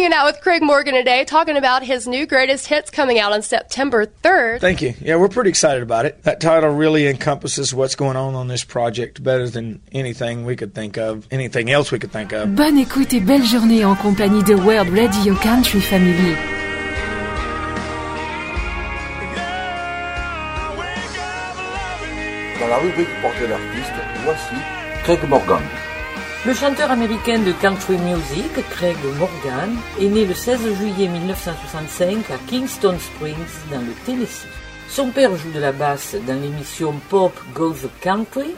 hanging out with Craig Morgan today, talking about his new greatest hits coming out on September 3rd. Thank you. Yeah, we're pretty excited about it. That title really encompasses what's going on on this project better than anything we could think of, anything else we could think of. Bonne écoute et belle journée en compagnie de World Radio Country Family. Dans la rubrique portrait d'artiste, voici Craig Morgan. Le chanteur américain de country music, Craig Morgan, est né le 16 juillet 1965 à Kingston Springs, dans le Tennessee. Son père joue de la basse dans l'émission Pop Goes Country,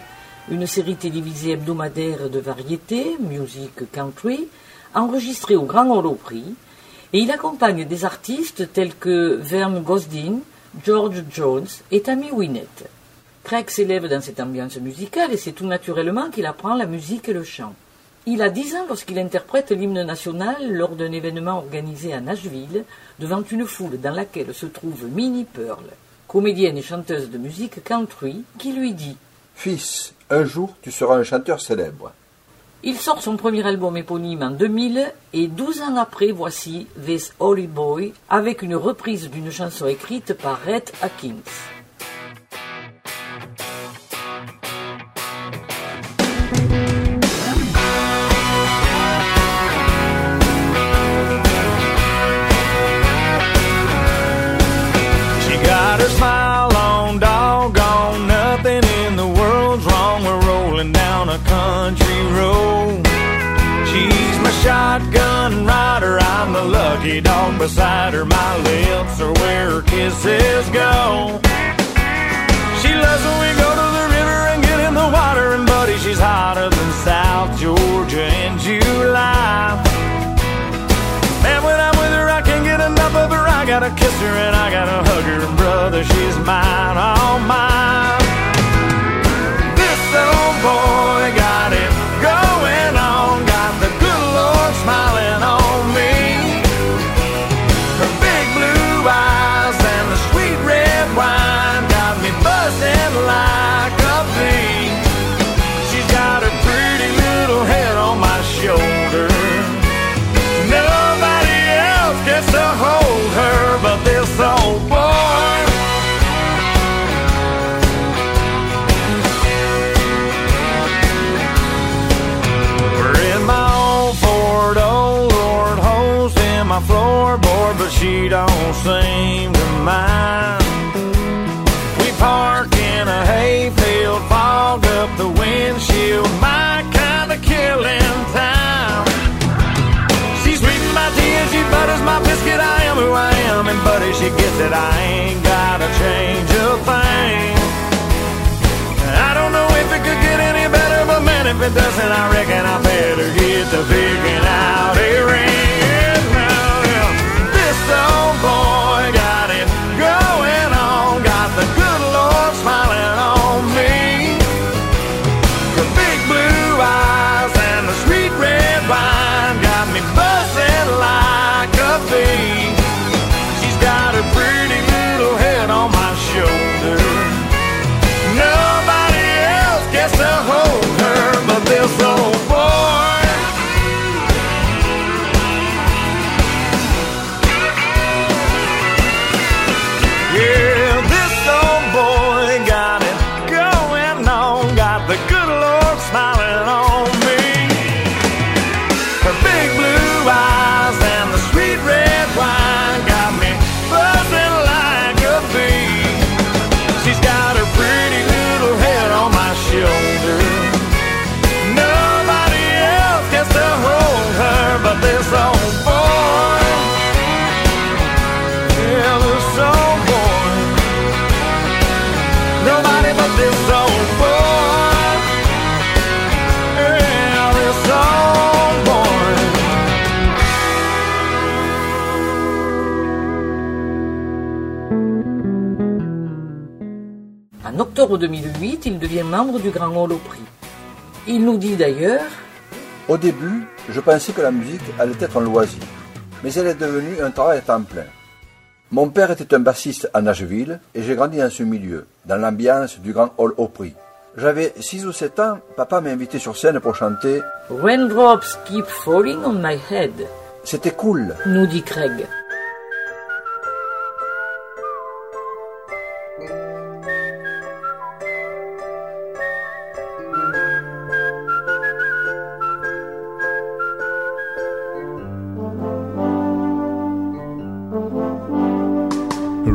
une série télévisée hebdomadaire de variété, music country, enregistrée au Grand Ole Opry, et il accompagne des artistes tels que Vern Gosdin, George Jones et Tammy Wynette. Craig s'élève dans cette ambiance musicale et c'est tout naturellement qu'il apprend la musique et le chant. Il a 10 ans lorsqu'il interprète l'hymne national lors d'un événement organisé à Nashville devant une foule dans laquelle se trouve Minnie Pearl, comédienne et chanteuse de musique country, qui lui dit Fils, un jour tu seras un chanteur célèbre. Il sort son premier album éponyme en 2000 et 12 ans après, voici This Holy Boy avec une reprise d'une chanson écrite par Rhett Akins. Shotgun rider. I'm the lucky dog beside her. My lips are where her kisses go. She loves when we go to the river and get in the water. And buddy, she's hotter than South Georgia in July. Man, when I'm with her, I can't get enough of her. I gotta kiss her and I gotta hug her. And brother, she's mine, all mine. This old boy got it going on. Smiling on she don't seem to mind. We park in a hayfield, fog up the windshield, my kind of killing time. She's sweetening my tea and she butters my biscuit. I am who I am, and buddy, she gets it. I ain't gotta change a thing. I don't know if it could get any better, but man, if it doesn't, I reckon I better get to picking out a ring. 2008, il devient membre du Grand Ole Opry. Il nous dit d'ailleurs Au début, je pensais que la musique allait être un loisir, mais elle est devenue un travail à temps plein. Mon père était un bassiste à Nashville et j'ai grandi dans ce milieu, dans l'ambiance du Grand Hall Opry. J'avais 6 ou 7 ans, papa m'a invité sur scène pour chanter Raindrops keep falling on my head. C'était cool. nous dit Craig.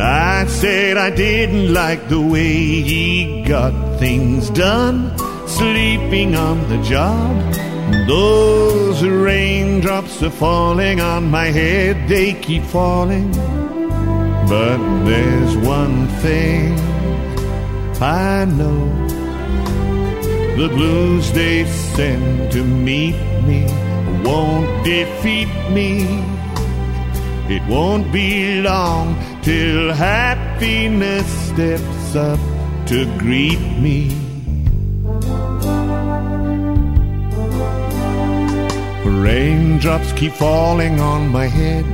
I said I didn't like the way he got things done, sleeping on the job. Those raindrops are falling on my head, they keep falling. But there's one thing I know the blues they send to meet me won't defeat me. It won't be long till happiness steps up to greet me. Raindrops keep falling on my head.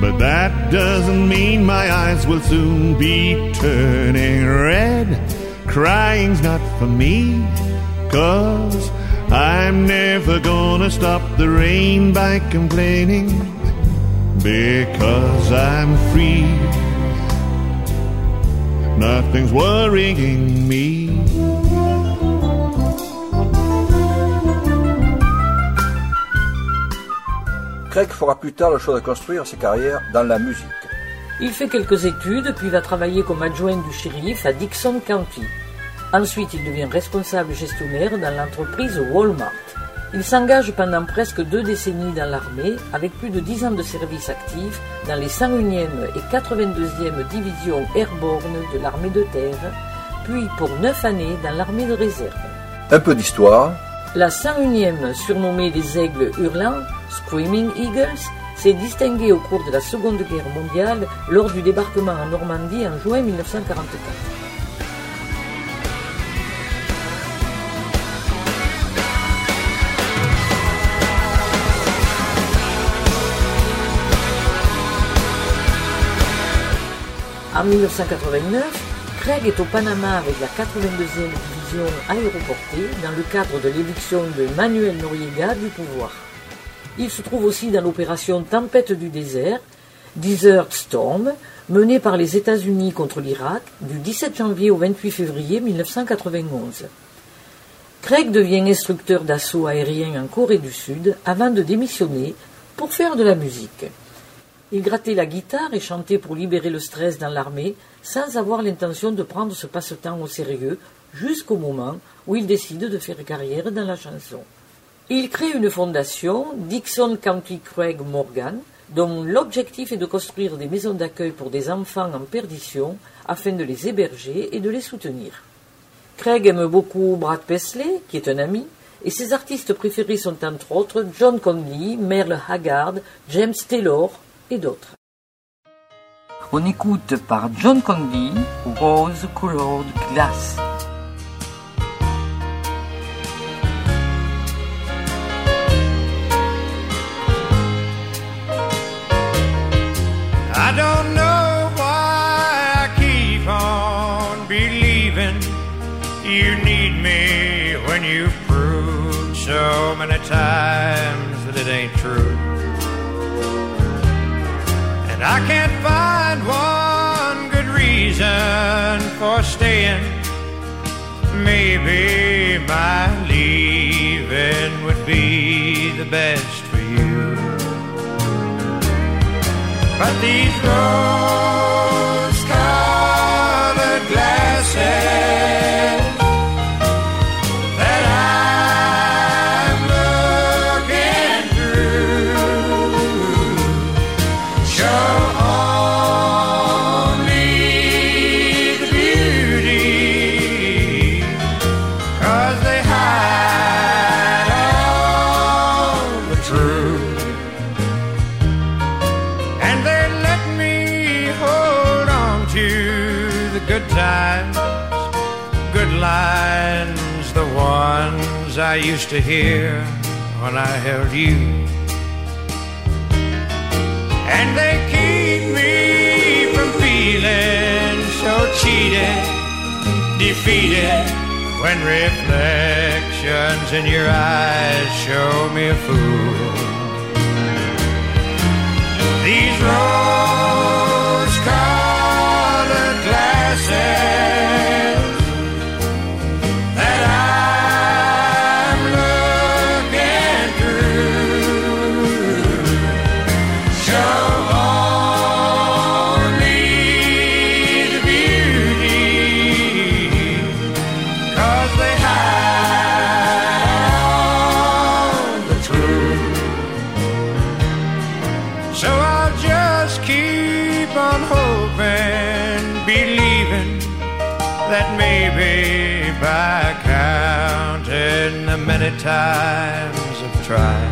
But that doesn't mean my eyes will soon be turning red. Crying's not for me, cause I'm never gonna stop the rain by complaining. Because I'm free, nothing's worrying me. Craig fera plus tard le choix de construire sa carrière dans la musique. Il fait quelques études, puis va travailler comme adjoint du shérif à Dixon County. Ensuite, il devient responsable gestionnaire dans l'entreprise Walmart. Il s'engage pendant presque deux décennies dans l'armée, avec plus de 10 ans de service actif dans les 101e et 82e divisions airborne de l'armée de terre, puis pour 9 années dans l'armée de réserve. Un peu d'histoire. La 101e, surnommée les Aigles Hurlants, Screaming Eagles, s'est distinguée au cours de la Seconde Guerre mondiale lors du débarquement en Normandie en juin 1944. En 1989, Craig est au Panama avec la 82e division aéroportée dans le cadre de l'éviction de Manuel Noriega du pouvoir. Il se trouve aussi dans l'opération Tempête du désert, Desert Storm, menée par les États-Unis contre l'Irak du 17 janvier au 28 février 1991. Craig devient instructeur d'assaut aérien en Corée du Sud avant de démissionner pour faire de la musique. Il grattait la guitare et chantait pour libérer le stress dans l'armée sans avoir l'intention de prendre ce passe-temps au sérieux jusqu'au moment où il décide de faire carrière dans la chanson. Il crée une fondation, Dixon County Craig Morgan, dont l'objectif est de construire des maisons d'accueil pour des enfants en perdition afin de les héberger et de les soutenir. Craig aime beaucoup Brad Paisley, qui est un ami, et ses artistes préférés sont entre autres John Conley, Merle Haggard, James Taylor et d'autres. On écoute par John Conley Rose Colored Glass. I don't know why I keep on believing you need me when you've proved so many times that it ain't true. I can't find one good reason for staying. Maybe my leaving would be the best for you. But these rose I used to hear when I held you. And they keep me from feeling so cheated, defeated, when reflections in your eyes show me a fool. Many times I've tried,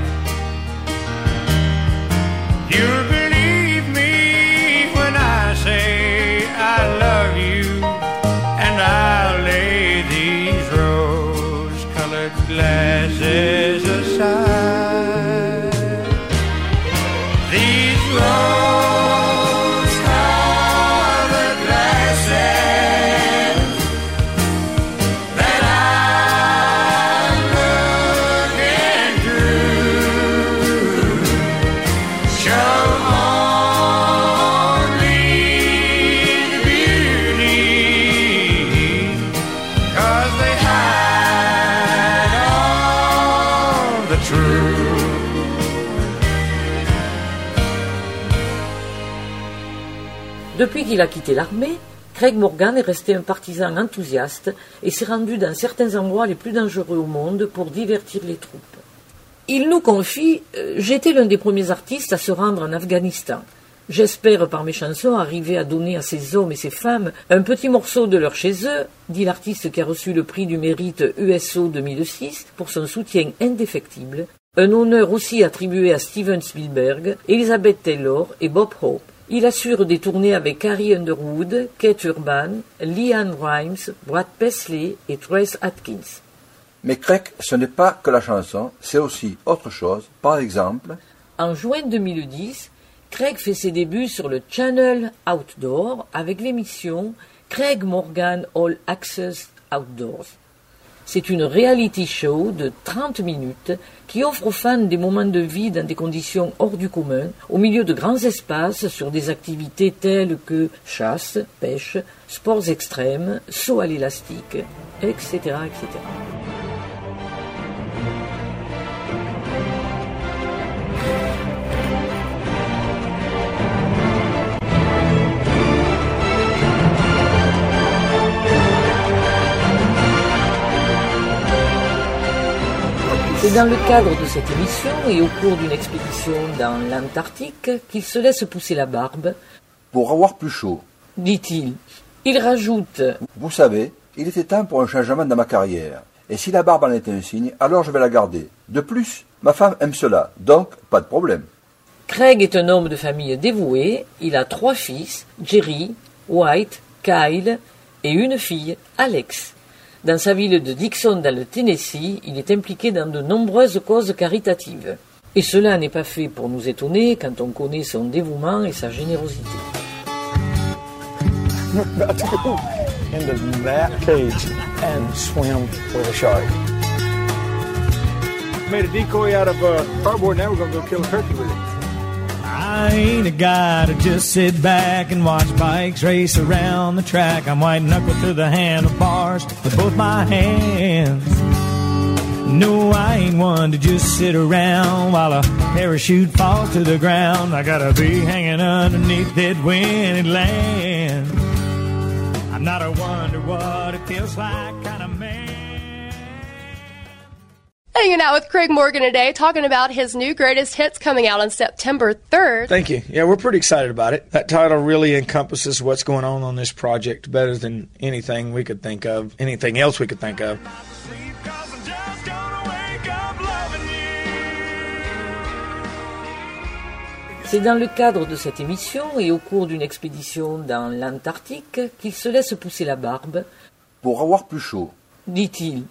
Depuis qu'il a quitté l'armée, Craig Morgan est resté un partisan enthousiaste et s'est rendu dans certains endroits les plus dangereux au monde pour divertir les troupes. Il nous confie euh, J'étais l'un des premiers artistes à se rendre en Afghanistan. J'espère par mes chansons arriver à donner à ces hommes et ces femmes un petit morceau de leur chez eux, dit l'artiste qui a reçu le prix du mérite USO 2006 pour son soutien indéfectible, un honneur aussi attribué à Steven Spielberg, Elizabeth Taylor et Bob Hope. Il assure des tournées avec Carrie Underwood, Kate Urban, Leanne Rimes, Brad Paisley et Trace Atkins. Mais Craig, ce n'est pas que la chanson, c'est aussi autre chose. Par exemple, En juin 2010, Craig fait ses débuts sur le Channel Outdoor avec l'émission Craig Morgan All Access Outdoors. C'est une reality show de 30 minutes qui offre aux fans des moments de vie dans des conditions hors du commun, au milieu de grands espaces sur des activités telles que chasse, pêche, sports extrêmes, saut à l'élastique, etc., etc. C'est dans le cadre de cette émission et au cours d'une expédition dans l'Antarctique qu'il se laisse pousser la barbe, pour avoir plus chaud. dit-il. Il rajoute Vous savez, il était temps pour un changement dans ma carrière. Et si la barbe en est un signe, alors je vais la garder. De plus, ma femme aime cela, donc pas de problème. Craig est un homme de famille dévoué. Il a trois fils, Jerry, White, Kyle et une fille, Alex. Dans sa ville de Dixon, dans le Tennessee, il est impliqué dans de nombreuses causes caritatives. Et cela n'est pas fait pour nous étonner quand on connaît son dévouement et sa générosité. to a. Made a decoy out of uh, cardboard. Now we're gonna go kill a turkey with it. I ain't a guy to just sit back and watch bikes race around the track. I'm white knuckle to the handlebars with both my hands. No, I ain't one to just sit around while a parachute falls to the ground. I gotta be hanging underneath that when it lands. I'm not a wonder what it feels like kind of man. Hanging out with Craig Morgan today, talking about his new greatest hits coming out on September 3rd. Thank you. Yeah, we're pretty excited about it. That title really encompasses what's going on on this project better than anything we could think of, anything else we could think of. Sleep, 'cause I'm just gonna wake up loving you. C'est dans le cadre de cette émission et au cours d'une expédition dans l'Antarctique qu'il se laisse pousser la barbe, Pour avoir plus chaud. dit-il.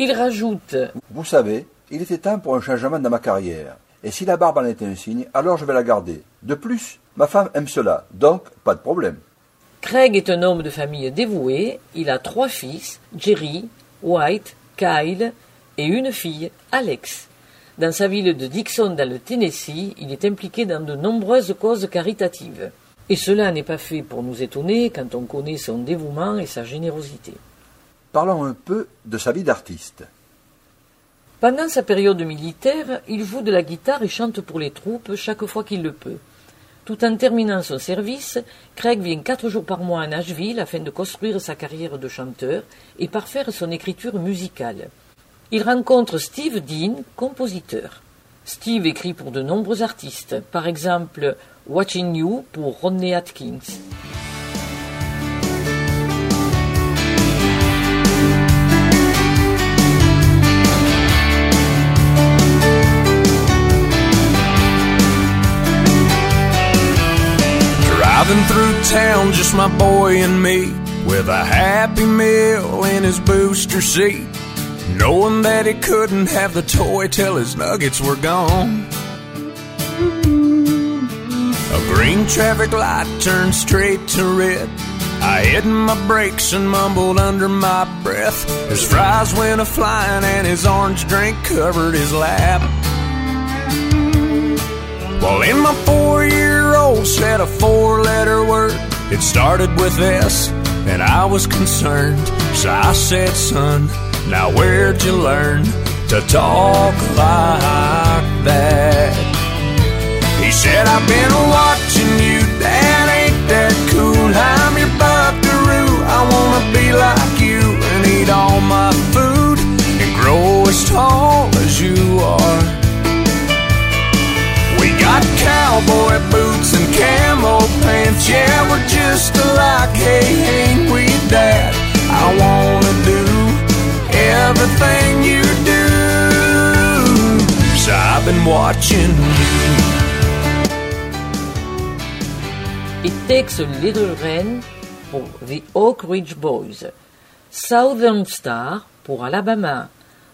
Il rajoute Vous savez, il était temps pour un changement dans ma carrière. Et si la barbe en était un signe, alors je vais la garder. De plus, ma femme aime cela, donc pas de problème. Craig est un homme de famille dévoué. Il a trois fils, Jerry, White, Kyle et une fille, Alex. Dans sa ville de Dixon, dans le Tennessee, il est impliqué dans de nombreuses causes caritatives. Et cela n'est pas fait pour nous étonner quand on connaît son dévouement et sa générosité. Parlons un peu de sa vie d'artiste. Pendant sa période militaire, il joue de la guitare et chante pour les troupes chaque fois qu'il le peut. Tout en terminant son service, Craig vient quatre jours par mois à Nashville afin de construire sa carrière de chanteur et parfaire son écriture musicale. Il rencontre Steve Dean, compositeur. Steve écrit pour de nombreux artistes, par exemple Watching You pour Rodney Atkins. Driving through town, just my boy and me, with a happy meal in his booster seat, knowing that he couldn't have the toy till his nuggets were gone. A green traffic light turned straight to red. I hit my brakes and mumbled under my breath. His fries went a flying and his orange drink covered his lap. Well, in my four year old said a four letter word. It started with S, and I was concerned. So I said, son, now where'd you learn to talk like that? He said, I've been watching you, Dad, ain't that cool? I'm your buckaroo. I wanna be like you and eat all my food and grow as tall as you are. Cowboy boots and camo pants. Yeah, we're just alike. Hey, ain't we, Dad? I wanna do everything you do. So I've been watching. It Takes a Little Rain for The Oak Ridge Boys, Southern Star pour Alabama,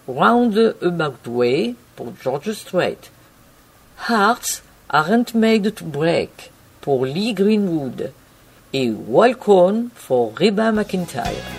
Roundabout Way pour George Strait, Hearts Aren't Made to Break pour Lee Greenwood et Walk On pour Reba McEntire.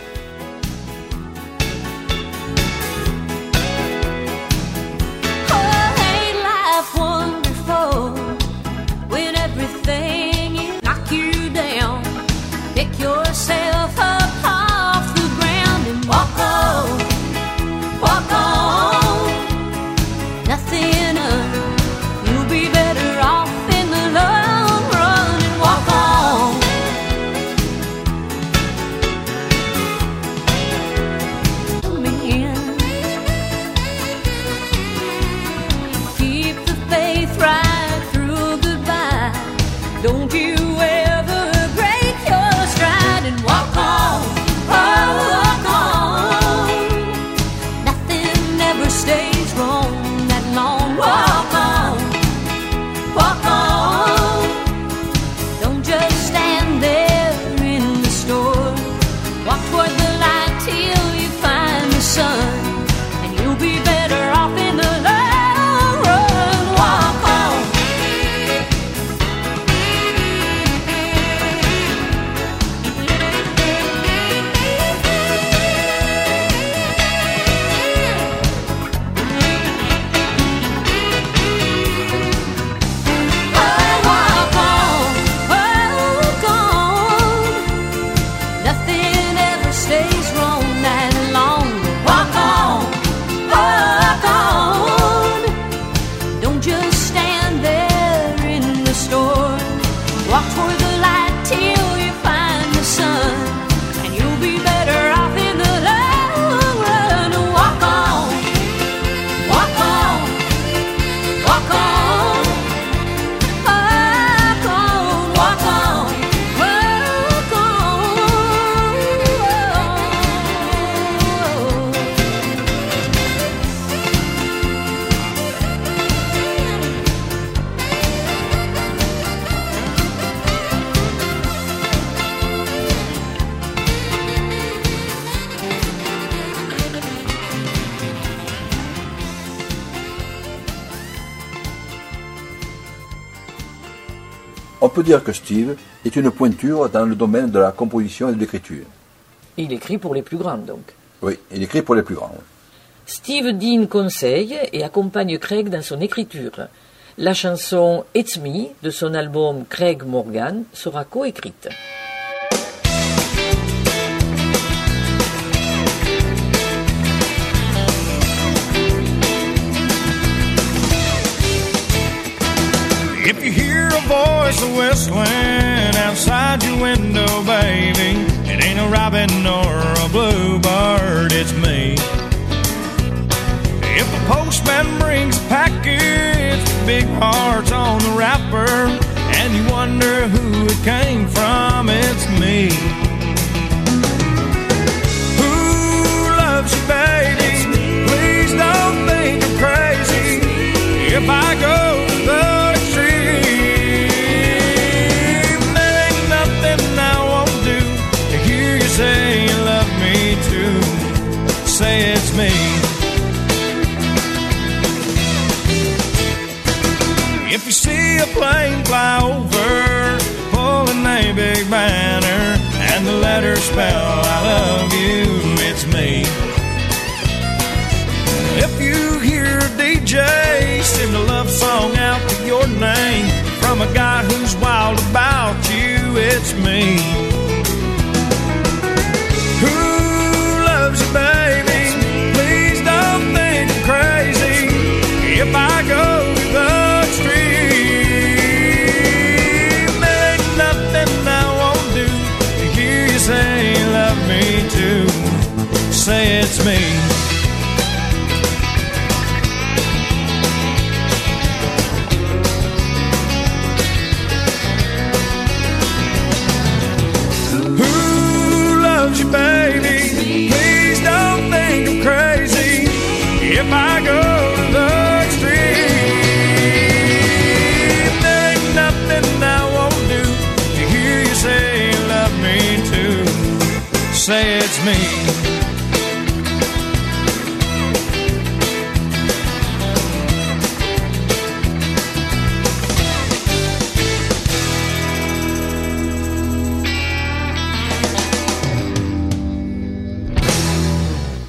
Dire que Steve est une pointure dans le domaine de la composition et de l'écriture. Il écrit pour les plus grands, donc. Oui, il écrit pour les plus grands. oui. Steve Dean conseille et accompagne Craig dans son écriture. La chanson It's Me de son album Craig Morgan sera coécrite. If you hear a voice a whistling outside your window, baby, it ain't a robin nor a bluebird, it's me. If the postman brings a package with big hearts on the wrapper, and you wonder who it came from, it's me. Who loves you, baby? Please don't think I'm crazy. If I go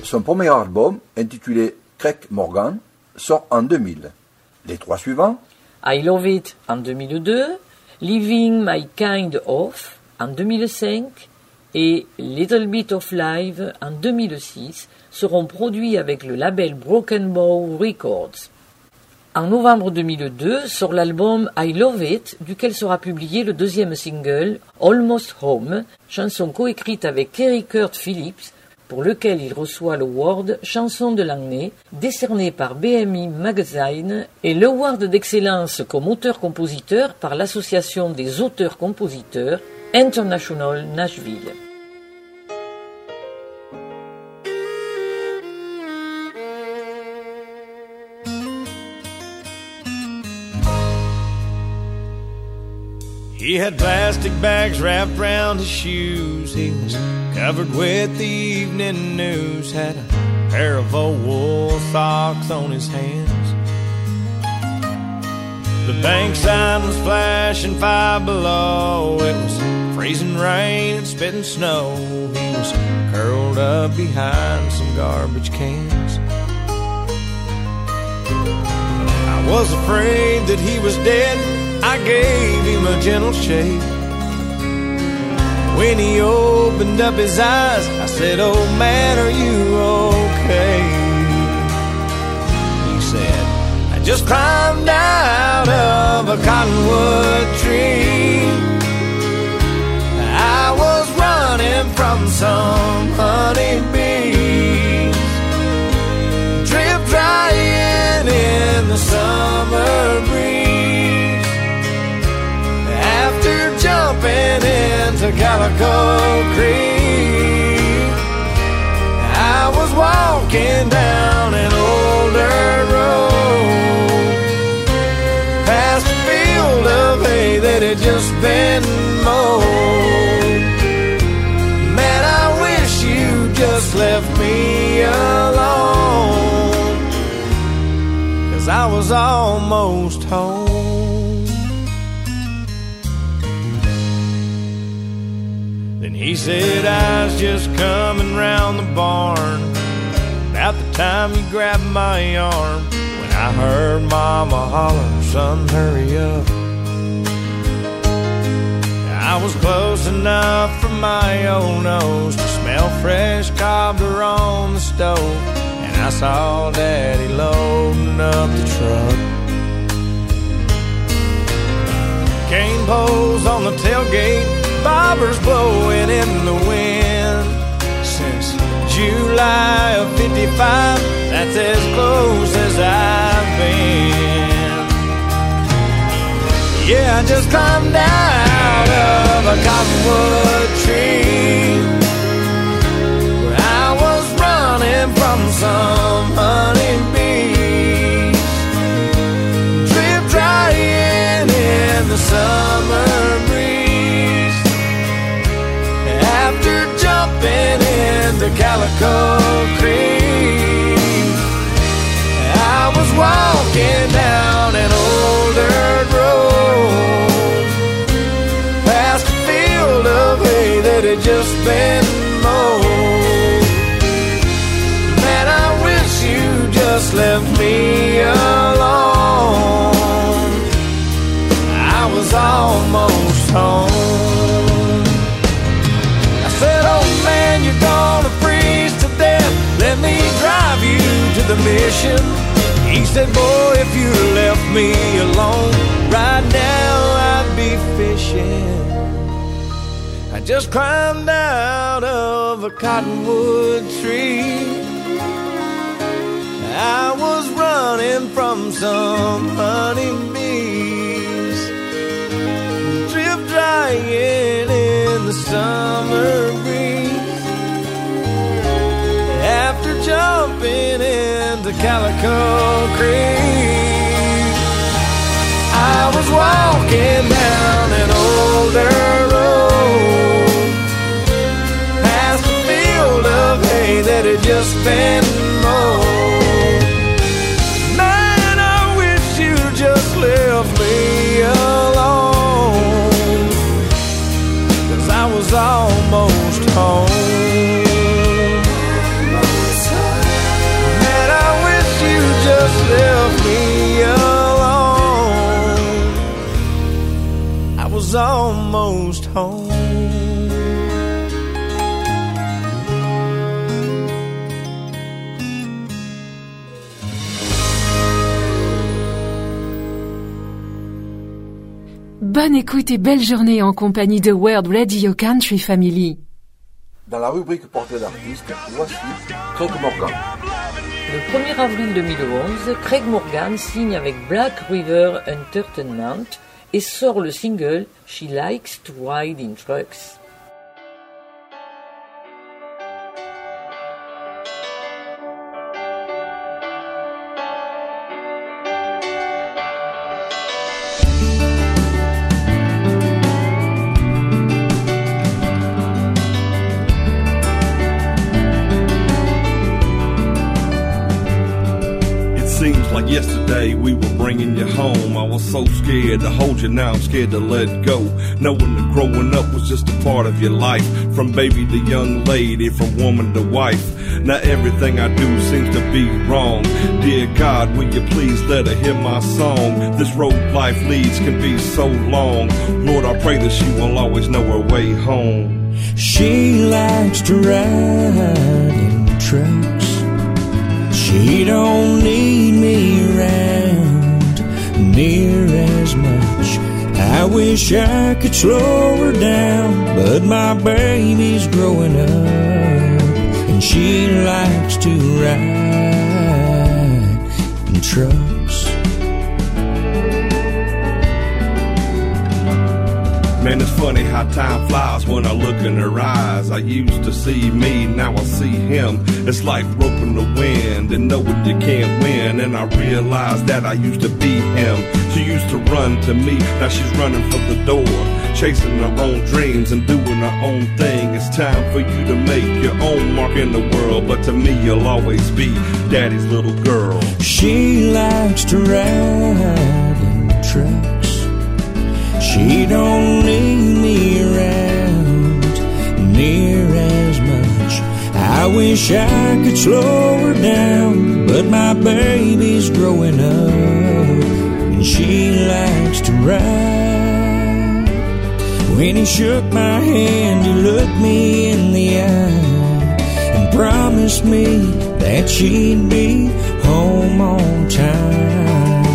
Son premier album, intitulé Craig Morgan, sort en 2000. Les trois suivants, I Love It en 2002, Living My Kind Of en 2005 et Little Bit of Life en 2006 seront produits avec le label Broken Bow Records. En novembre 2002 sort l'album I Love It, duquel sera publié le deuxième single Almost Home, chanson coécrite avec Kerry Kurt Phillips, pour lequel il reçoit l'award Chanson de l'année, décerné par BMI Magazine, et l'award d'excellence comme auteur-compositeur par l'Association des auteurs-compositeurs International Nashville. He had plastic bags wrapped around his shoes. He was covered with the evening news. Had a pair of old wool socks on his hands. The bank sign was flashing five below. It was freezing rain and spitting snow. He was curled up behind some garbage cans. I was afraid that he was dead. I gave him a gentle shake. When he opened up his eyes, I said, Oh man, are you okay? He said, I just climbed out of a cottonwood tree. I was running from some honeybees. Drip drying in the summer jumping into Calico Creek. I was walking down an old dirt road past a field of hay that had just been mowed. Man, I wish you just left me alone. Cause I was almost home. Said, I was just coming round the barn. About the time you grabbed my arm, when I heard Mama holler, son, hurry up. I was close enough for my old nose to smell fresh cobbler on the stove. And I saw Daddy loading up the truck. Cane poles on the tailgate, bobbers blowing in the wind. Since July of 55, that's as close as I've been. Yeah, I just climbed out of a cottonwood tree where I was running from some honeybees, drip drying in the summer Jumping into Calico Creek, I was walking down an old dirt road past a field of hay that had just been mowed. Man, I wish you just left me alone. I was almost mission. He said, Boy, if you left me alone, right now I'd be fishing. I just climbed out of a cottonwood tree. I was running from some honeybees, drip drying in the summer breeze. After jumping into Calico Creek, I was walking down an old dirt road past a field of hay that had just been Bonne écoute et belle journée en compagnie de World Radio Country Family. Dans la rubrique portrait d'artiste, voici Craig Morgan. Le 1er avril 2011, Craig Morgan signe avec Black River Entertainment et sort le single She Likes to Ride in Trucks. Yesterday we were bringing you home. I was so scared to hold you, now I'm scared to let go. Knowing that growing up was just a part of your life. From baby to young lady, from woman to wife. Now everything I do seems to be wrong. Dear God, will you please let her hear my song? This road life leads can be so long. Lord, I pray that she will always know her way home. She likes to ride in trucks. She don't need me around near as much. I wish I could slow her down, but my baby's growing up and she likes to ride in trucks. Man, it's funny how time flies when I look in her eyes. I used to see me, now I see him. It's like roping the wind and knowing you can't win. And I realize that I used to be him. She used to run to me, now she's running for the door. Chasing her own dreams and doing her own thing. It's time for you to make your own mark in the world. But to me, you'll always be daddy's little girl. She likes to ride in trucks. She don't need me around near as much. I wish I could slow her down, but my baby's growing up and she likes to ride. When he shook my hand, he looked me in the eye and promised me that she'd be home on time.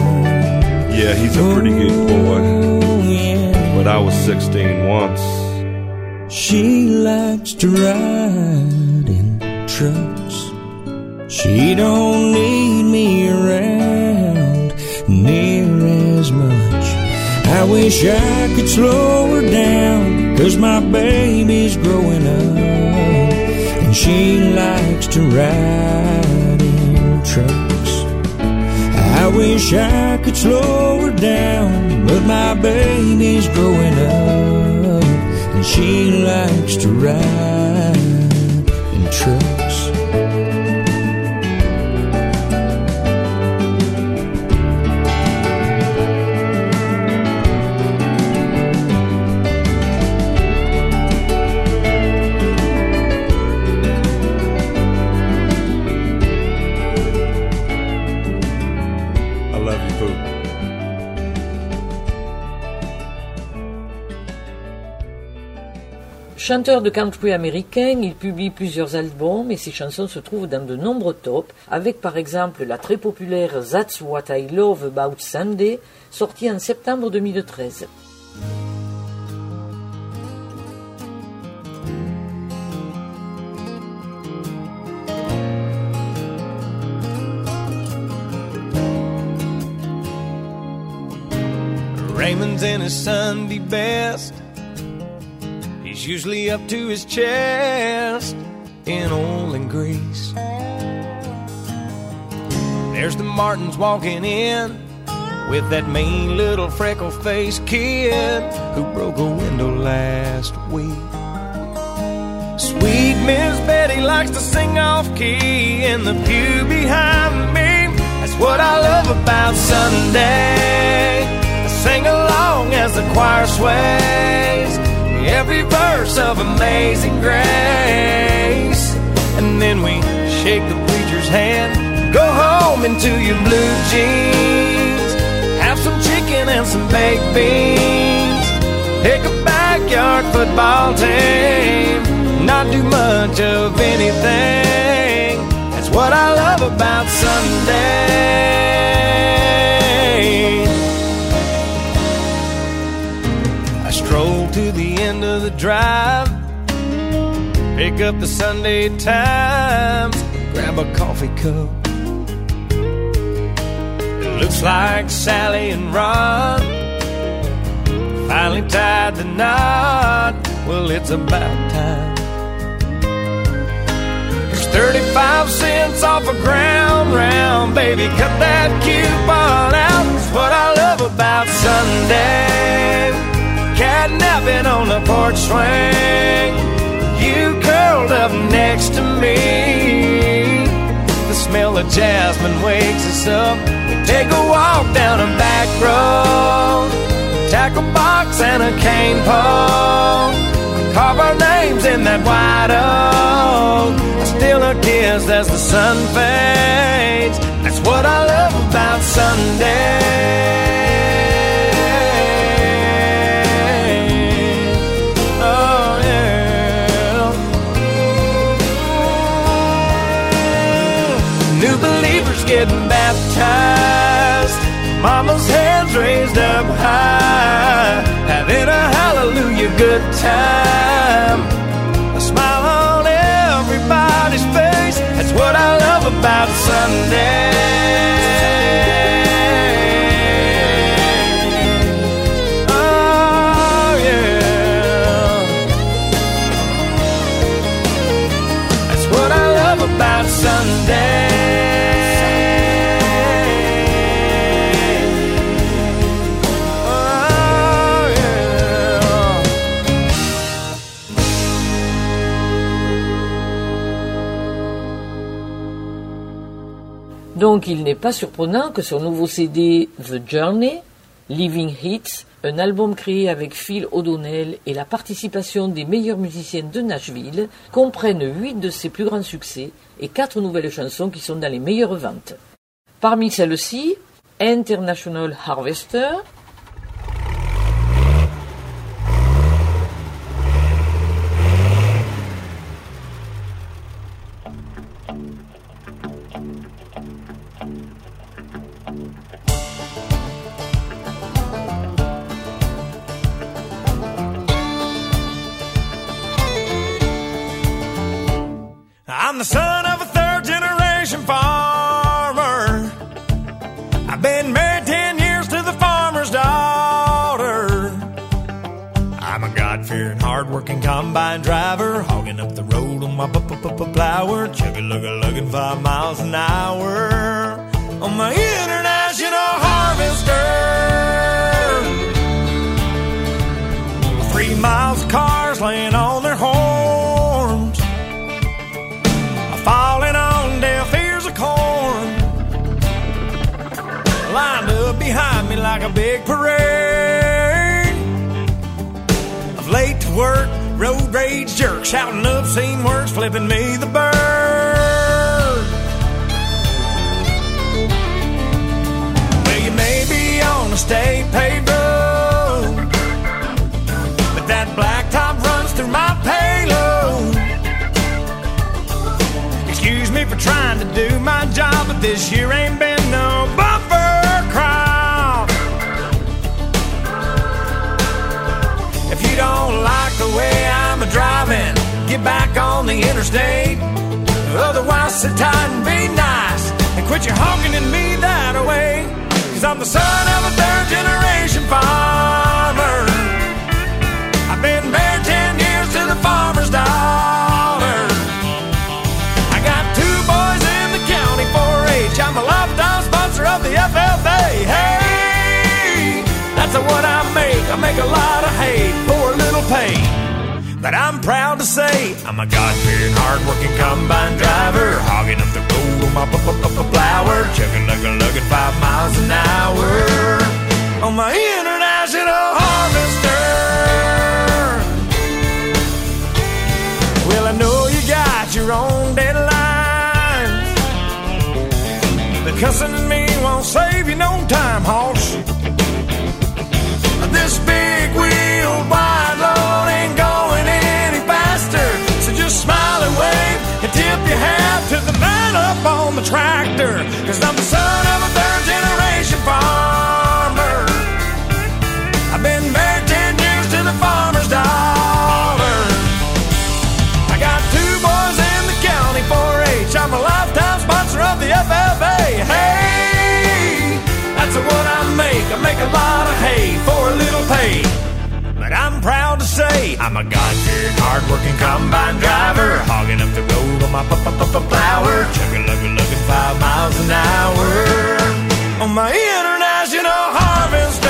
Yeah, he's a pretty good boy. I was 16 once. She likes to ride in trucks. She don't need me around near as much. I wish I could slow her down, cause my baby's growing up. And she likes to ride wish I could slow her down, but my baby's growing up. And she likes to ride in trucks. Chanteur de country américain, il publie plusieurs albums et ses chansons se trouvent dans de nombreux tops, avec par exemple la très populaire That's What I Love About Sunday, sortie en septembre 2013. Raymond's in his Sunday best. He's usually up to his chest in oil and grease. There's the Martins walking in with that mean little freckle faced kid who broke a window last week. Sweet Miss Betty likes to sing off key in the pew behind me. That's what I love about Sunday. I sing along as the choir sways every verse of Amazing Grace. And then we shake the preacher's hand, go home into your blue jeans, have some chicken and some baked beans, pick a backyard football team, not do much of anything. That's what I love about Sunday. Stroll to the end of the drive, pick up the Sunday Times, grab a coffee cup. It looks like Sally and Ron finally tied the knot. Well, it's about time. There's 35 cents off a ground round, baby. Cut that coupon out. It's what I love about Sunday catnapping on the porch swing. You curled up next to me. The smell of jasmine wakes us up. We take a walk down a back road. Tackle box and a cane pole. Carve our names in that white oak. I steal a kiss as the sun fades. That's what I love about Sunday. Baptized. Mama's hands raised up high. Having a hallelujah good time. A smile on everybody's face. That's what I love about Sunday. Donc il n'est pas surprenant que son nouveau CD The Journey, Living Hits, un album créé avec Phil O'Donnell et la participation des meilleurs musiciens de Nashville, comprennent huit de ses plus grands succès et quatre nouvelles chansons qui sont dans les meilleures ventes. Parmi celles-ci, International Harvester, honking at me that way. Cause I'm the son of a third generation farmer. I've been married 10 years to the farmer's daughter. I got two boys in the county 4-H. I'm a lifetime sponsor of the FFA. Hey, that's what I make. I make a lot of hay for a little pay. But I'm proud to say I'm a God-fearing, hard-working combine driver, hogging the on my flower, chugging, lugging, lugging five miles an hour on my international harvester. Well, I know you got your own deadlines. But cussing at me won't save you no time, hoss. This big wheel wide man up on the tractor. Cause I'm the son of a third generation farmer. I've been married 10 years to the farmer's daughter. I got two boys in the county 4-H. I'm a lifetime sponsor of the FFA. Hey, that's what I make. I make a lot of hay for a little pay. Proud to say I'm a God-fearing, hard-working combine driver, hogging up the road on my flower, chugging, lugging, lugging five miles an hour on my international harvester.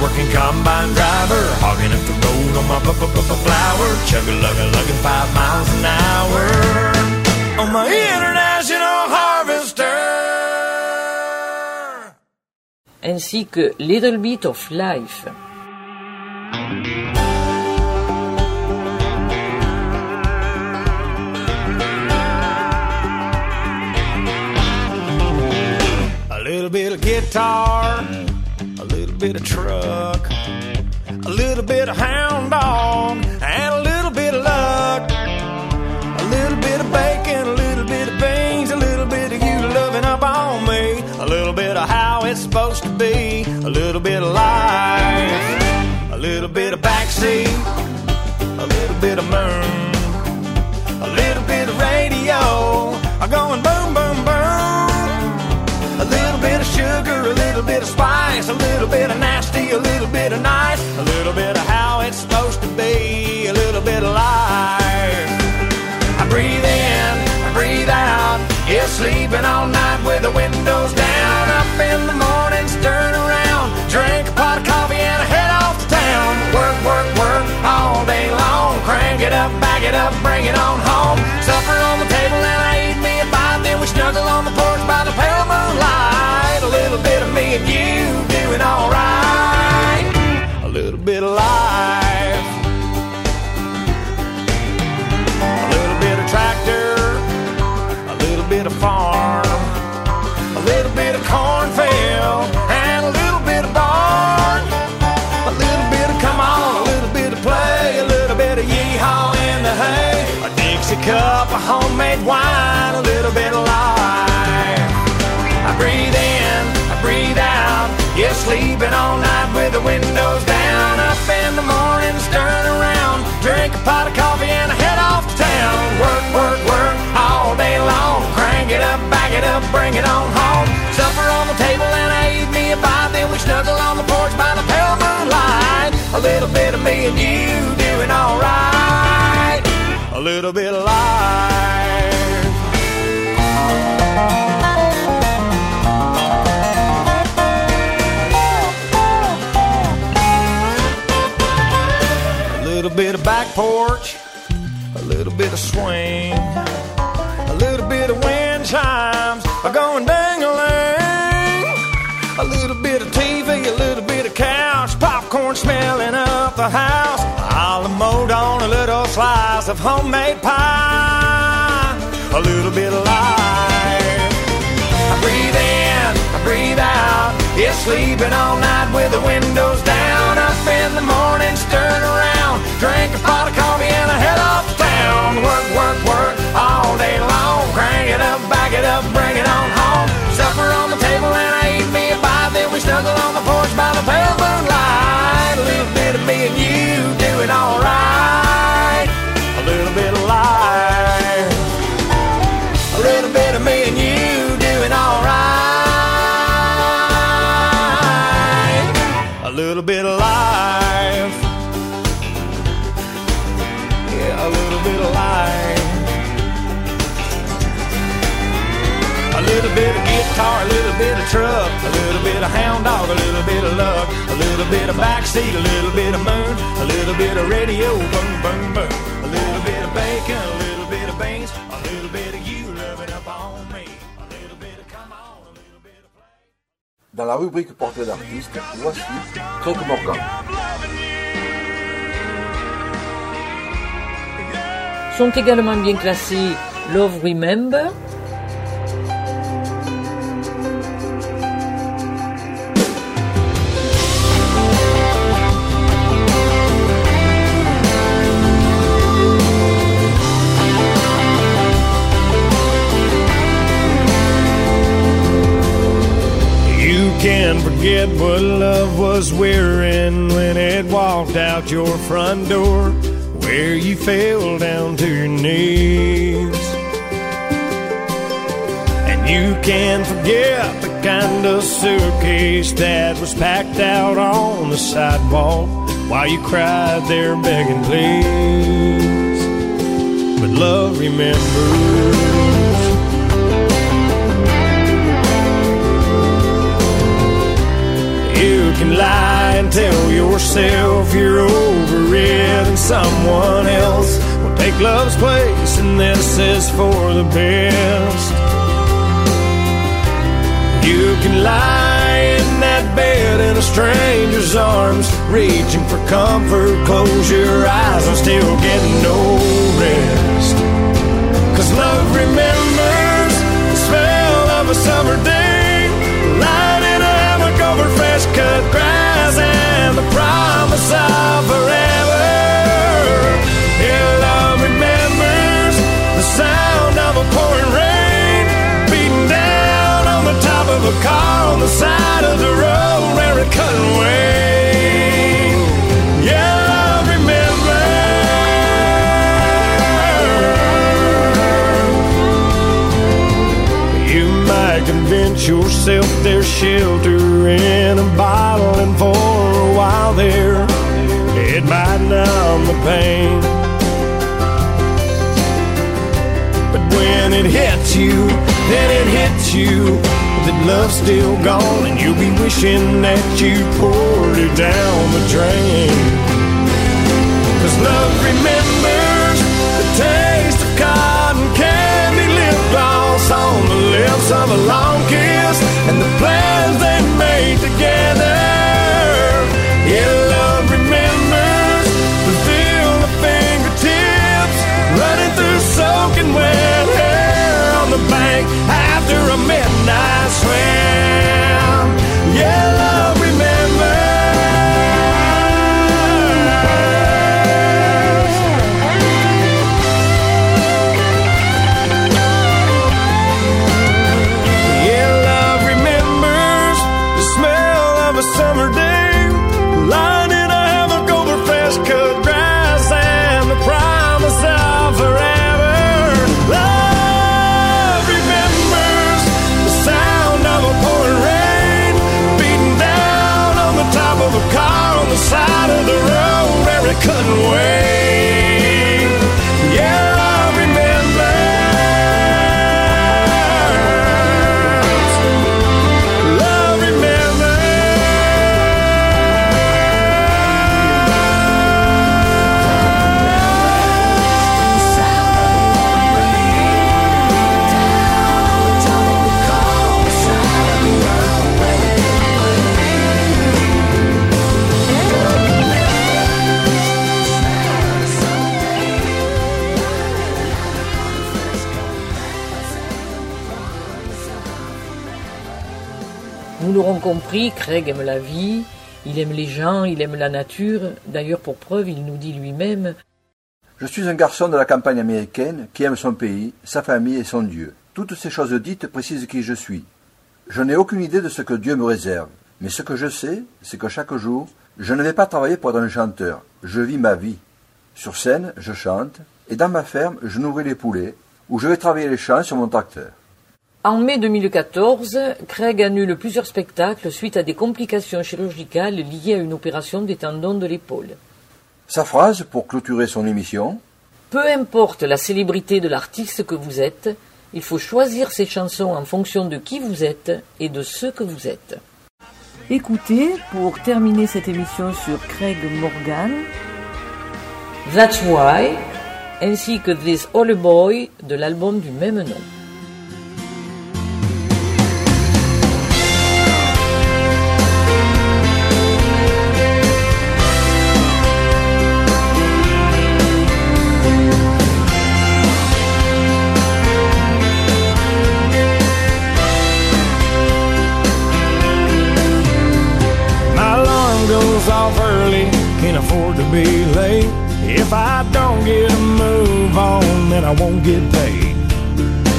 Hard-working combine driver, hogging up the road on my flower, chugging, lugging, lugging five miles an hour on my international harvester. ainsi que Little Bit of Life. A little bit of guitar, bit of truck, a little bit of hound dog, and a little bit of luck. A little bit of bacon, a little bit of beans, a little bit of you loving up on me, a little bit of how it's supposed to be, a little bit of life, a little bit of backseat, a little bit of moon, a little bit of radio, going boom, boom, boom. A little bit of sugar, a little bit a little bit of nasty, a little bit of nice, a little bit of how it's supposed to be, a little bit of life. I breathe in, I breathe out. Yeah, sleeping all night with the windows down. Up in the mornings, turn around, drink a pot of coffee and I head off to town. Work, work, work all day long. Crank it up, back it up, bring it on. Bit of farm, a little bit of cornfield, and a little bit of barn. A little bit of come on, a little bit of play, a little bit of yeehaw in the hay, a Dixie cup of homemade wine, a little bit of life. I breathe in, I breathe out. Yeah, sleeping all night with the windows down. Up in the morning, stirring around. Drink a pot of coffee and I head off to town. Work, work, work all day long. It up, bring it on home. Supper on the table and I eat me a bite. Then we snuggle on the porch by the pale moonlight. A little bit of me and you doing alright. A little bit of life. A little bit of back porch, a little bit of swing, the house. I'll mold on a little slice of homemade pie, a little bit of life. I breathe in, I breathe out. Yeah, sleeping all night with the windows down. Up in the morning, stirring around. Drink a pot of coffee and I head off to town. Work, work, work all day long. Crank it up, back it up, bring it on home. Supper on the table and I eat me a bite. Then we snuggle on the porch by the pale moonlight. A little bit of me and you doing alright. A little bit of life. A little bit of me and you a little bit of hound dog, a little bit of luck, a little bit of backseat, a little bit of moon, a little bit of radio, boom, boom, boom, a little bit of bacon, a little bit of beans, a little bit of you loving up on me, a little bit of come on, a little bit of Dans la rubrique portrait d'artiste, voici Craig Morgan. Sont également bien classés Love Remember, forget what love was wearing when it walked out your front door, where you fell down to your knees. And you can forget the kind of suitcase that was packed out on the sidewalk while you cried there begging please. But love remembers. Can lie and tell yourself you're over it and someone else will take love's place and this is for the best. You can lie in that bed in a stranger's arms, reaching for comfort, close your eyes and still get no rest. Cause love remembers the smell of a summer day, of forever. Yeah, love remembers the sound of a pouring rain, beating down on the top of a car on the side of the road where it couldn't wait. Convince yourself there's shelter in a bottle, and for a while there, it might numb the pain. But when it hits you, then it hits you that love's still gone, and you'll be wishing that you poured it down the drain. Cause love remembers the taste of cotton candy lip gloss on the lips of a long Craig aime la vie, il aime les gens, il aime la nature. D'ailleurs, pour preuve, il nous dit lui-même Je suis un garçon de la campagne américaine qui aime son pays, sa famille et son Dieu. Toutes ces choses dites précisent qui je suis. Je n'ai aucune idée de ce que Dieu me réserve, mais ce que je sais, c'est que chaque jour, je ne vais pas travailler pour être un chanteur, je vis ma vie. Sur scène, je chante, et dans ma ferme, je nourris les poulets, où je vais travailler les champs sur mon tracteur. En mai 2014, Craig annule plusieurs spectacles suite à des complications chirurgicales liées à une opération des tendons de l'épaule. Sa phrase pour clôturer son émission Peu importe la célébrité de l'artiste que vous êtes, il faut choisir ses chansons en fonction de qui vous êtes et de ce que vous êtes. Écoutez, pour terminer cette émission sur Craig Morgan, That's Why, ainsi que This All Boy de l'album du même nom. I won't get paid.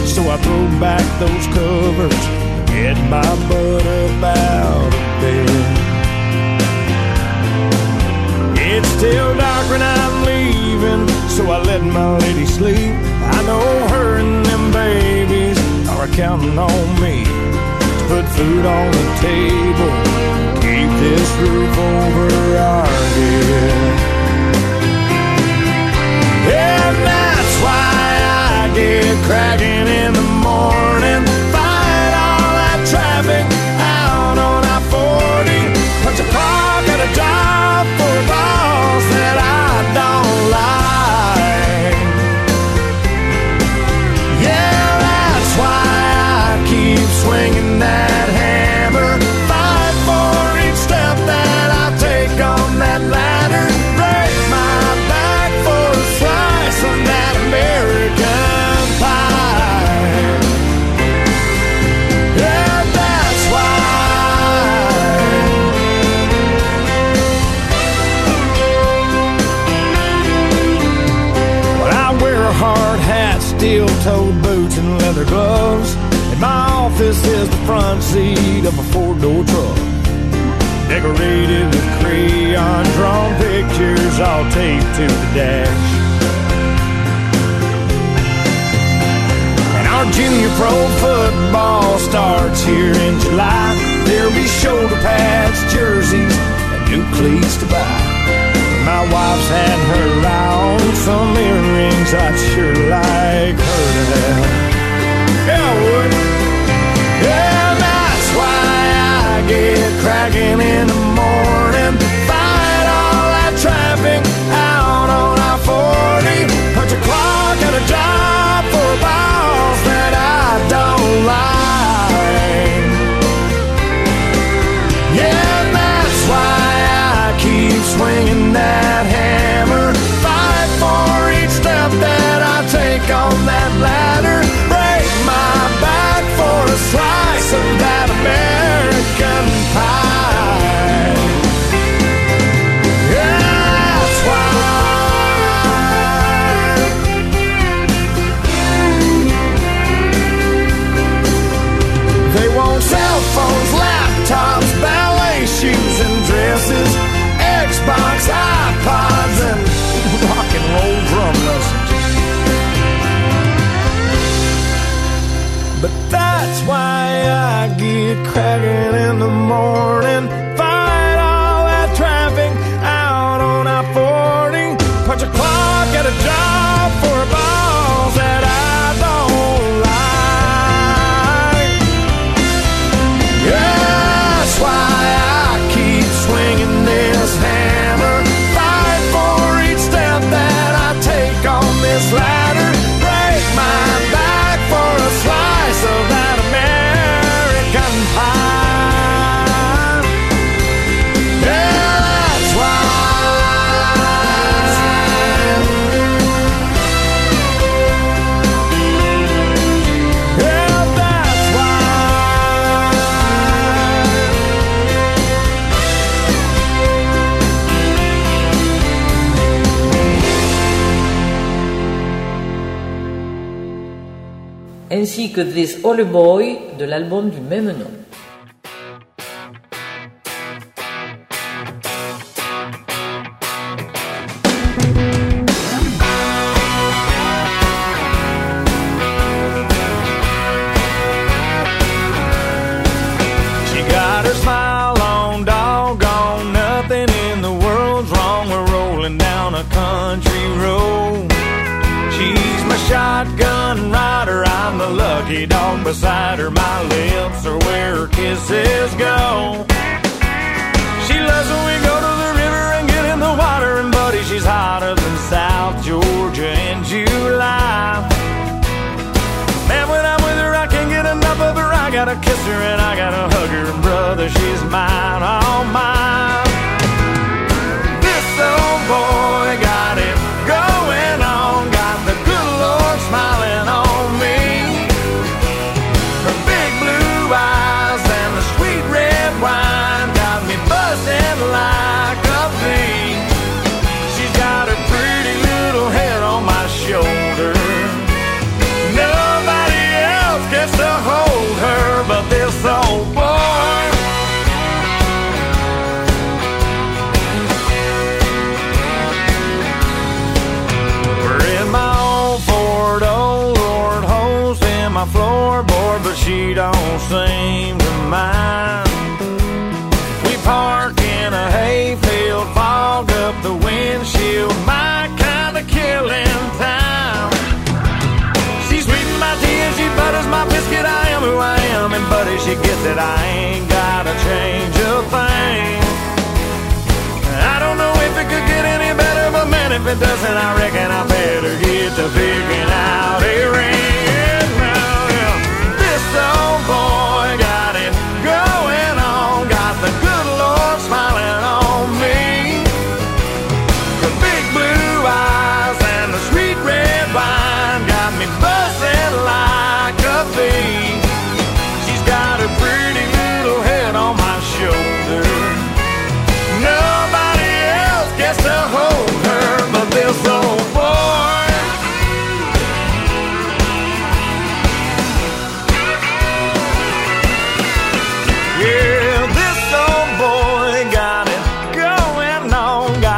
So I throw back those covers, get my butt up out of bed. It's still dark when I'm leaving, so I let my lady sleep. I know her and them babies are counting on me to put food on the table, keep this roof over our head. Get cracking in the morning, steel-toed boots, and leather gloves. And my office is the front seat of a four-door truck, decorated with crayon-drawn pictures, all taped to the dash. And our junior pro football starts here in July. There'll be shoulder pads, jerseys, and new cleats to buy. My wife's had her on some earrings I'd sure like her to have. Yeah, I would. Yeah, that's why I get cracking in the morning. Fight all that traffic out on I-40. Punch a clock at a job for a boss that I don't like. Yeah, that's why I keep swinging I on that ladder. Break my back for a slice of that American pie. Get in the morning, ainsi que This Holy Boy de l'album du même nom. beside her, my lips are where her kisses go. She loves when we go to the river and get in the water, and buddy, she's hotter than South Georgia in July. Man, when I'm with her, I can't get enough of her. I gotta kiss her and I gotta hug her, and brother, she's mine, all mine. it doesn't, I reckon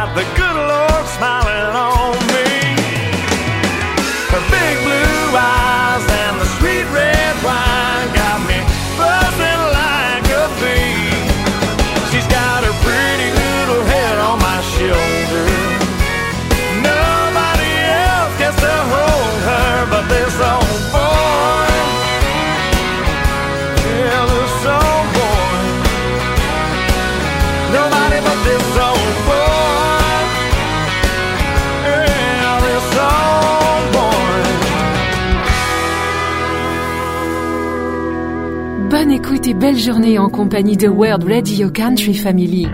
got the good Lord smiling on. Écoutez Belle Journée en compagnie de World Radio Country Family.